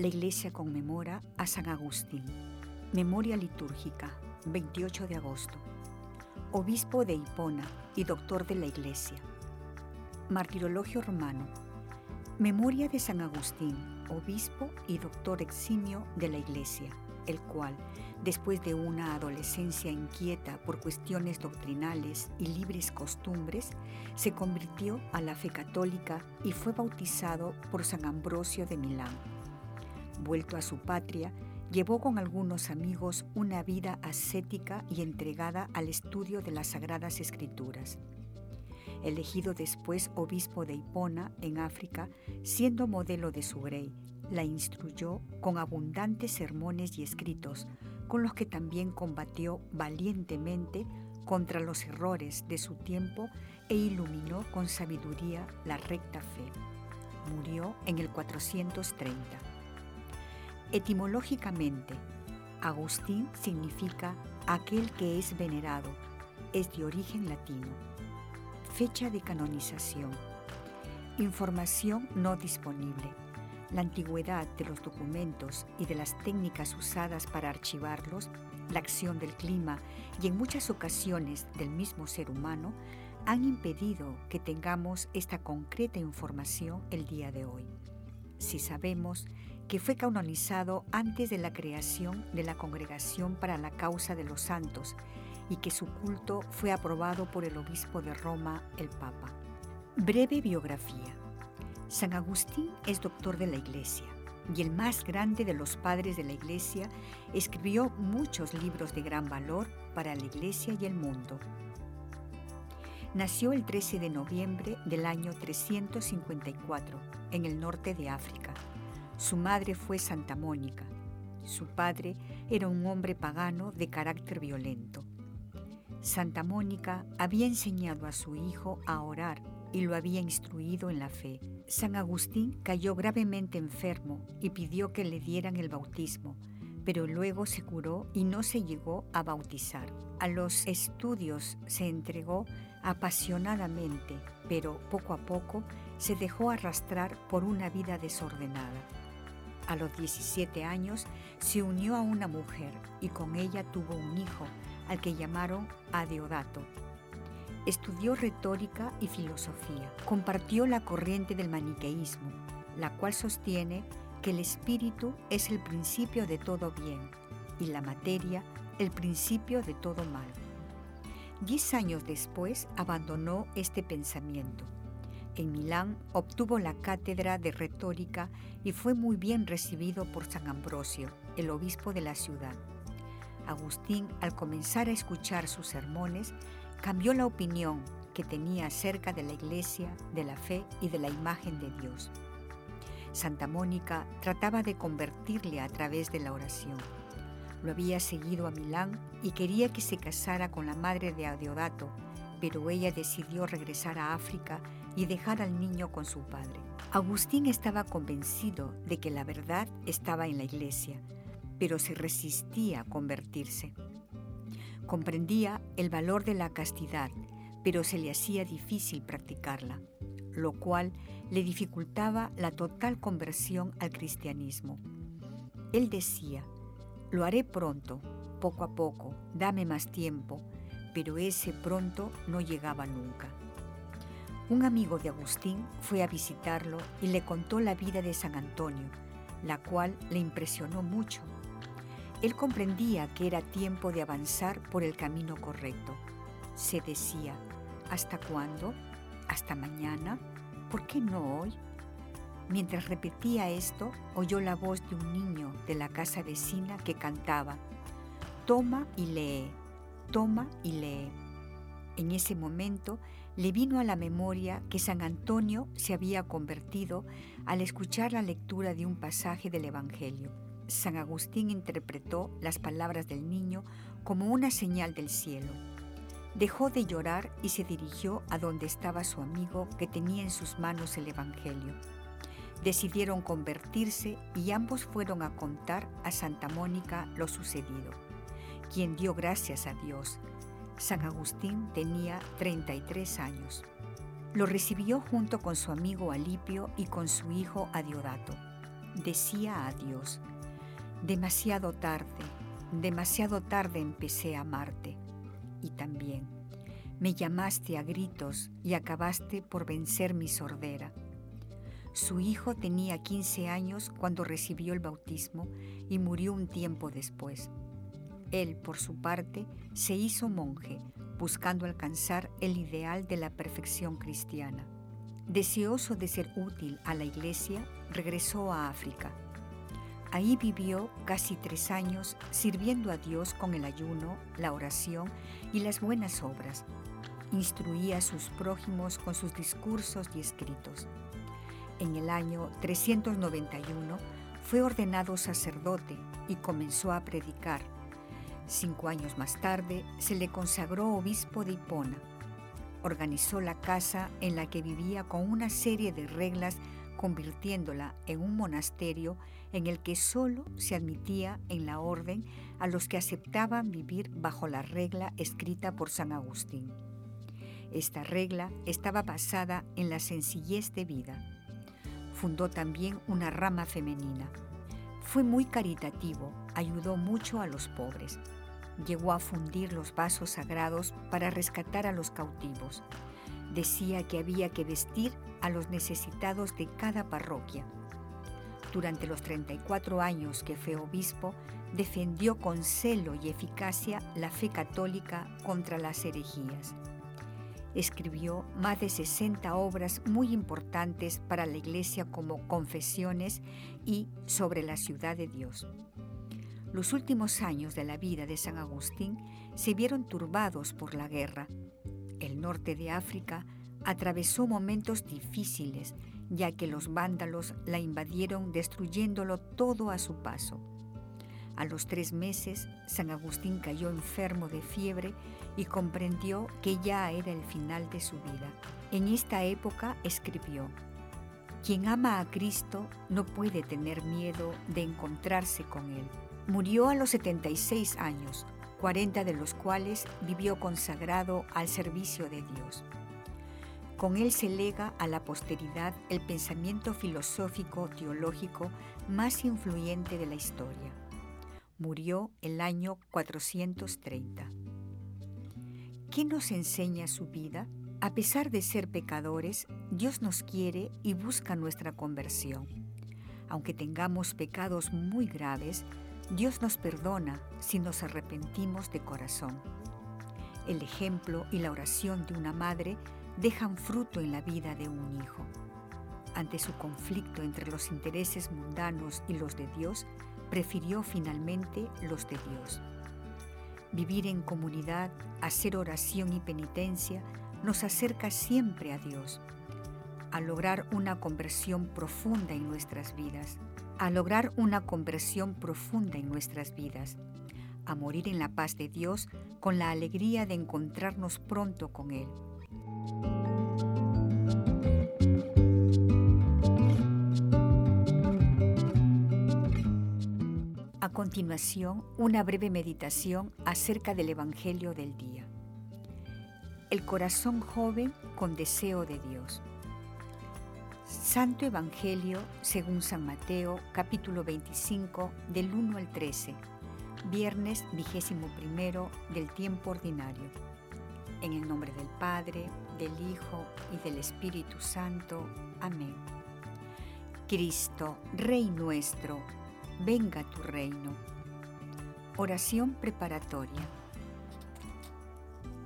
La iglesia conmemora a San Agustín. Memoria litúrgica, 28 de agosto. Obispo de Hipona y doctor de la iglesia. Martirologio romano. Memoria de San Agustín, obispo y doctor eximio de la iglesia, el cual, después de una adolescencia inquieta por cuestiones doctrinales y libres costumbres, se convirtió a la fe católica y fue bautizado por San Ambrosio de Milán. Vuelto a su patria, llevó con algunos amigos una vida ascética y entregada al estudio de las Sagradas Escrituras. Elegido después obispo de Hipona, en África, siendo modelo de su grey, la instruyó con abundantes sermones y escritos, con los que también combatió valientemente contra los errores de su tiempo e iluminó con sabiduría la recta fe. Murió en el 430. Etimológicamente, Agustín significa aquel que es venerado, es de origen latino. Fecha de canonización. Información no disponible. La antigüedad de los documentos y de las técnicas usadas para archivarlos, la acción del clima y en muchas ocasiones del mismo ser humano han impedido que tengamos esta concreta información el día de hoy. Si sabemos que fue canonizado antes de la creación de la Congregación para la Causa de los Santos y que su culto fue aprobado por el obispo de Roma, el Papa. Breve biografía. San Agustín es doctor de la Iglesia y el más grande de los padres de la Iglesia, escribió muchos libros de gran valor para la Iglesia y el mundo. Nació el 13 de noviembre del año 354 en el norte de África su madre fue Santa Mónica. Su padre era un hombre pagano de carácter violento. Santa Mónica había enseñado a su hijo a orar y lo había instruido en la fe. San Agustín cayó gravemente enfermo y pidió que le dieran el bautismo, pero luego se curó y no se llegó a bautizar. A los estudios se entregó apasionadamente, pero poco a poco se dejó arrastrar por una vida desordenada. A los 17 años se unió a una mujer y con ella tuvo un hijo, al que llamaron Adeodato. Estudió retórica y filosofía. Compartió la corriente del maniqueísmo, la cual sostiene que el espíritu es el principio de todo bien y la materia el principio de todo mal. Diez años después abandonó este pensamiento en Milán obtuvo la cátedra de retórica y fue muy bien recibido por San Ambrosio, el obispo de la ciudad. Agustín, al comenzar a escuchar sus sermones, cambió la opinión que tenía acerca de la iglesia, de la fe y de la imagen de Dios. Santa Mónica trataba de convertirle a través de la oración. Lo había seguido a Milán y quería que se casara con la madre de Adeodato, pero ella decidió regresar a África y dejar al niño con su padre. Agustín estaba convencido de que la verdad estaba en la iglesia, pero se resistía a convertirse. Comprendía el valor de la castidad, pero se le hacía difícil practicarla, lo cual le dificultaba la total conversión al cristianismo. Él decía, lo haré pronto, poco a poco, dame más tiempo, pero ese pronto no llegaba nunca. Un amigo de Agustín fue a visitarlo y le contó la vida de San Antonio, la cual le impresionó mucho. Él comprendía que era tiempo de avanzar por el camino correcto. Se decía, ¿hasta cuándo? ¿Hasta mañana? ¿Por qué no hoy? Mientras repetía esto, oyó la voz de un niño de la casa vecina que cantaba, Toma y lee, toma y lee. En ese momento le vino a la memoria que San Antonio se había convertido al escuchar la lectura de un pasaje del Evangelio. San Agustín interpretó las palabras del niño como una señal del cielo. Dejó de llorar y se dirigió a donde estaba su amigo que tenía en sus manos el Evangelio. Decidieron convertirse y ambos fueron a contar a Santa Mónica lo sucedido, quien dio gracias a Dios. San Agustín tenía 33 años. Lo recibió junto con su amigo Alipio y con su hijo Adiodato. Decía a Dios, demasiado tarde, demasiado tarde empecé a amarte. Y también, me llamaste a gritos y acabaste por vencer mi sordera. Su hijo tenía 15 años cuando recibió el bautismo y murió un tiempo después. Él, por su parte, se hizo monje, buscando alcanzar el ideal de la perfección cristiana. Deseoso de ser útil a la Iglesia, regresó a África. Ahí vivió casi tres años sirviendo a Dios con el ayuno, la oración y las buenas obras. Instruía a sus prójimos con sus discursos y escritos. En el año 391 fue ordenado sacerdote y comenzó a predicar. Cinco años más tarde se le consagró obispo de Hipona. Organizó la casa en la que vivía con una serie de reglas convirtiéndola en un monasterio en el que solo se admitía en la orden a los que aceptaban vivir bajo la regla escrita por San Agustín. Esta regla estaba basada en la sencillez de vida. Fundó también una rama femenina. Fue muy caritativo, ayudó mucho a los pobres. Llegó a fundir los vasos sagrados para rescatar a los cautivos decía que había que vestir a los necesitados de cada parroquia. Durante los 34 años que fue obispo, defendió con celo y eficacia la fe católica contra las herejías. Escribió más de 60 obras muy importantes para la Iglesia como Confesiones y Sobre la ciudad de Dios. Los últimos años de la vida de San Agustín se vieron turbados por la guerra el norte de África atravesó momentos difíciles, ya que los vándalos la invadieron destruyéndolo todo a su paso. A los tres meses, San Agustín cayó enfermo de fiebre y comprendió que ya era el final de su vida. En esta época escribió, Quien ama a Cristo no puede tener miedo de encontrarse con Él. Murió a los 76 años, 40 de los cuales vivió consagrado al servicio de Dios. Con él se lega a la posteridad el pensamiento filosófico teológico más influyente de la historia. Murió el año 430. ¿Qué nos enseña su vida? A pesar de ser pecadores, Dios nos quiere y busca nuestra conversión. Aunque tengamos pecados muy graves, Dios nos perdona si nos arrepentimos de corazón. El ejemplo y la oración de una madre dejan fruto en la vida de un hijo. Ante su conflicto entre los intereses mundanos y los de Dios, prefirió finalmente los de Dios. Vivir en comunidad, hacer oración y penitencia nos acerca siempre a Dios, a lograr una conversión profunda en nuestras vidas a lograr una conversión profunda en nuestras vidas, a morir en la paz de Dios con la alegría de encontrarnos pronto con Él. A continuación, una breve meditación acerca del Evangelio del día. El corazón joven con deseo de Dios. Santo Evangelio según San Mateo, capítulo 25, del 1 al 13, viernes vigésimo primero del tiempo ordinario. En el nombre del Padre, del Hijo y del Espíritu Santo. Amén. Cristo, Rey nuestro, venga tu reino. Oración preparatoria.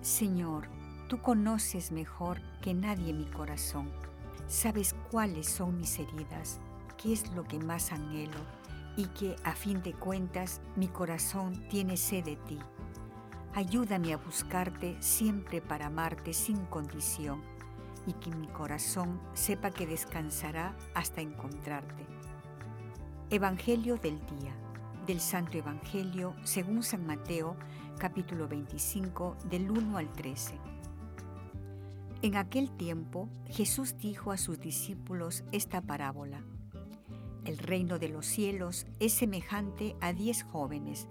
Señor, tú conoces mejor que nadie mi corazón Sabes cuáles son mis heridas, qué es lo que más anhelo y que a fin de cuentas mi corazón tiene sed de ti. Ayúdame a buscarte siempre para amarte sin condición y que mi corazón sepa que descansará hasta encontrarte. Evangelio del día del Santo Evangelio según San Mateo capítulo 25 del 1 al 13. En aquel tiempo Jesús dijo a sus discípulos esta parábola. El reino de los cielos es semejante a diez jóvenes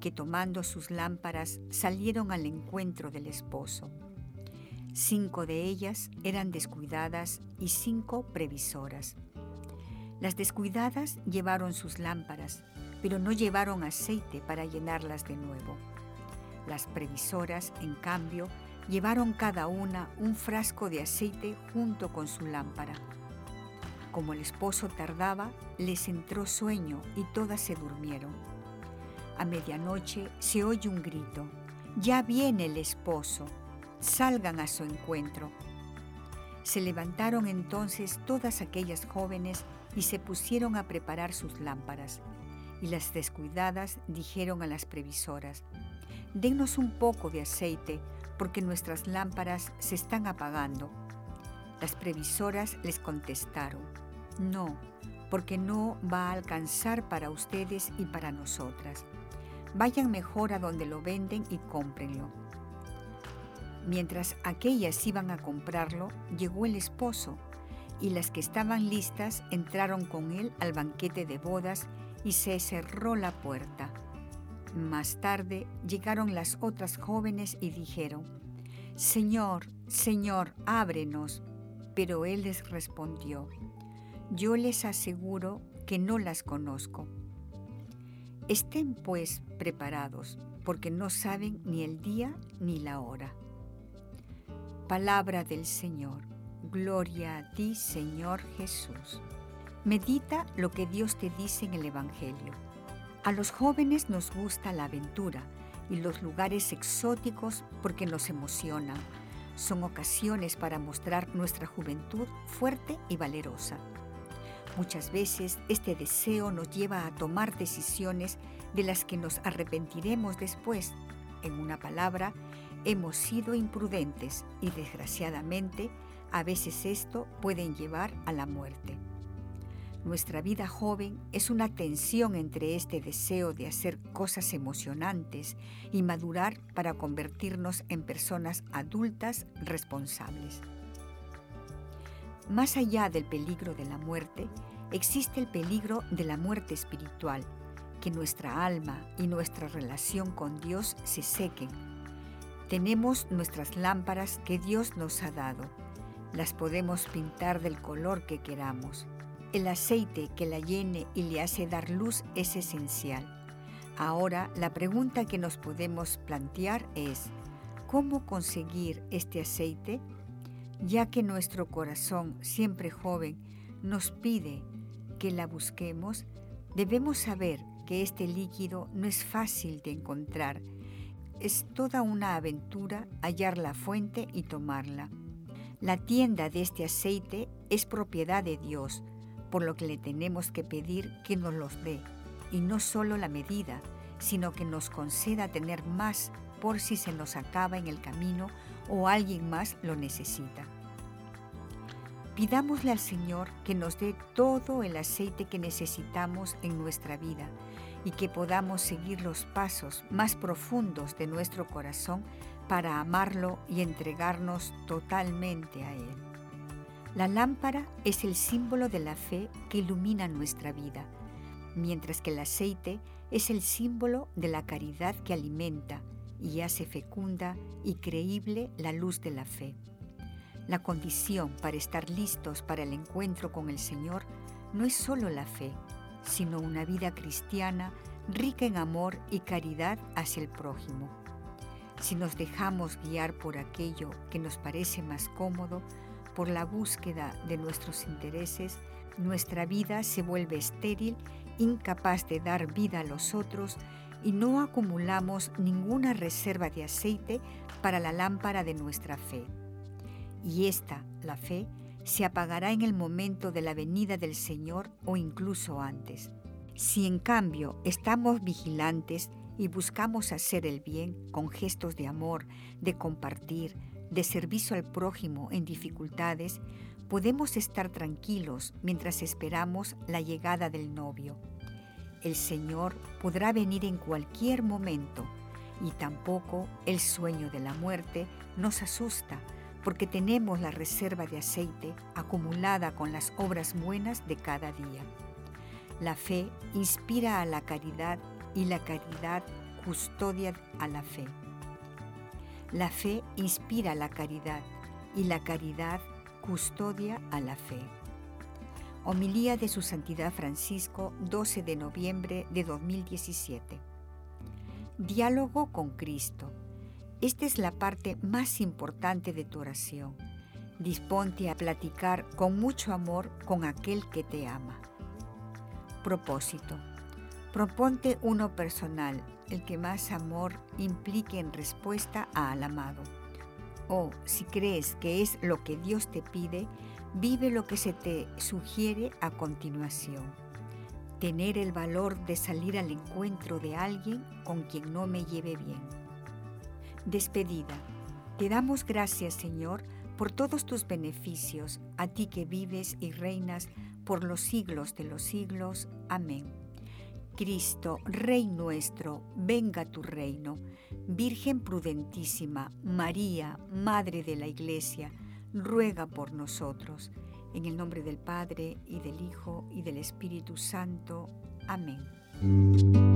que tomando sus lámparas salieron al encuentro del esposo. Cinco de ellas eran descuidadas y cinco previsoras. Las descuidadas llevaron sus lámparas, pero no llevaron aceite para llenarlas de nuevo. Las previsoras, en cambio, llevaron cada una un frasco de aceite junto con su lámpara. Como el esposo tardaba, les entró sueño y todas se durmieron. A medianoche se oye un grito, ya viene el esposo, salgan a su encuentro. Se levantaron entonces todas aquellas jóvenes y se pusieron a preparar sus lámparas. Y las descuidadas dijeron a las previsoras, Denos un poco de aceite, porque nuestras lámparas se están apagando. Las previsoras les contestaron, no, porque no va a alcanzar para ustedes y para nosotras. Vayan mejor a donde lo venden y cómprenlo. Mientras aquellas iban a comprarlo, llegó el esposo, y las que estaban listas entraron con él al banquete de bodas y se cerró la puerta. Más tarde llegaron las otras jóvenes y dijeron, Señor, Señor, ábrenos. Pero él les respondió, yo les aseguro que no las conozco. Estén pues preparados, porque no saben ni el día ni la hora. Palabra del Señor. Gloria a ti, Señor Jesús. Medita lo que Dios te dice en el Evangelio. A los jóvenes nos gusta la aventura y los lugares exóticos porque nos emocionan. Son ocasiones para mostrar nuestra juventud fuerte y valerosa. Muchas veces este deseo nos lleva a tomar decisiones de las que nos arrepentiremos después. En una palabra, hemos sido imprudentes y desgraciadamente a veces esto puede llevar a la muerte. Nuestra vida joven es una tensión entre este deseo de hacer cosas emocionantes y madurar para convertirnos en personas adultas responsables. Más allá del peligro de la muerte, existe el peligro de la muerte espiritual, que nuestra alma y nuestra relación con Dios se sequen. Tenemos nuestras lámparas que Dios nos ha dado. Las podemos pintar del color que queramos. El aceite que la llene y le hace dar luz es esencial. Ahora la pregunta que nos podemos plantear es, ¿cómo conseguir este aceite? ya que nuestro corazón, siempre joven, nos pide que la busquemos, debemos saber que este líquido no es fácil de encontrar. Es toda una aventura hallar la fuente y tomarla. La tienda de este aceite es propiedad de Dios, por lo que le tenemos que pedir que nos los dé, y no solo la medida, sino que nos conceda tener más por si se nos acaba en el camino o alguien más lo necesita. Pidámosle al Señor que nos dé todo el aceite que necesitamos en nuestra vida y que podamos seguir los pasos más profundos de nuestro corazón para amarlo y entregarnos totalmente a Él. La lámpara es el símbolo de la fe que ilumina nuestra vida, mientras que el aceite es el símbolo de la caridad que alimenta y hace fecunda y creíble la luz de la fe. La condición para estar listos para el encuentro con el Señor no es solo la fe, sino una vida cristiana rica en amor y caridad hacia el prójimo. Si nos dejamos guiar por aquello que nos parece más cómodo, por la búsqueda de nuestros intereses, nuestra vida se vuelve estéril, incapaz de dar vida a los otros y no acumulamos ninguna reserva de aceite para la lámpara de nuestra fe y esta, la fe, se apagará en el momento de la venida del Señor o incluso antes. Si en cambio estamos vigilantes y buscamos hacer el bien con gestos de amor, de compartir, de servicio al prójimo en dificultades, podemos estar tranquilos mientras esperamos la llegada del novio. El Señor podrá venir en cualquier momento y tampoco el sueño de la muerte nos asusta porque tenemos la reserva de aceite acumulada con las obras buenas de cada día. La fe inspira a la caridad y la caridad custodia a la fe. La fe inspira la caridad y la caridad custodia a la fe. Homilía de Su Santidad Francisco, 12 de noviembre de 2017. Diálogo con Cristo. Esta es la parte más importante de tu oración. Disponte a platicar con mucho amor con aquel que te ama. Propósito. Proponte uno personal, el que más amor implique en respuesta al amado. O si crees que es lo que Dios te pide, vive lo que se te sugiere a continuación. Tener el valor de salir al encuentro de alguien con quien no me lleve bien. Despedida. Te damos gracias, Señor, por todos tus beneficios, a ti que vives y reinas por los siglos de los siglos. Amén. Cristo, Rey nuestro, venga tu reino. Virgen prudentísima, María, Madre de la Iglesia, ruega por nosotros. En el nombre del Padre, y del Hijo, y del Espíritu Santo. Amén.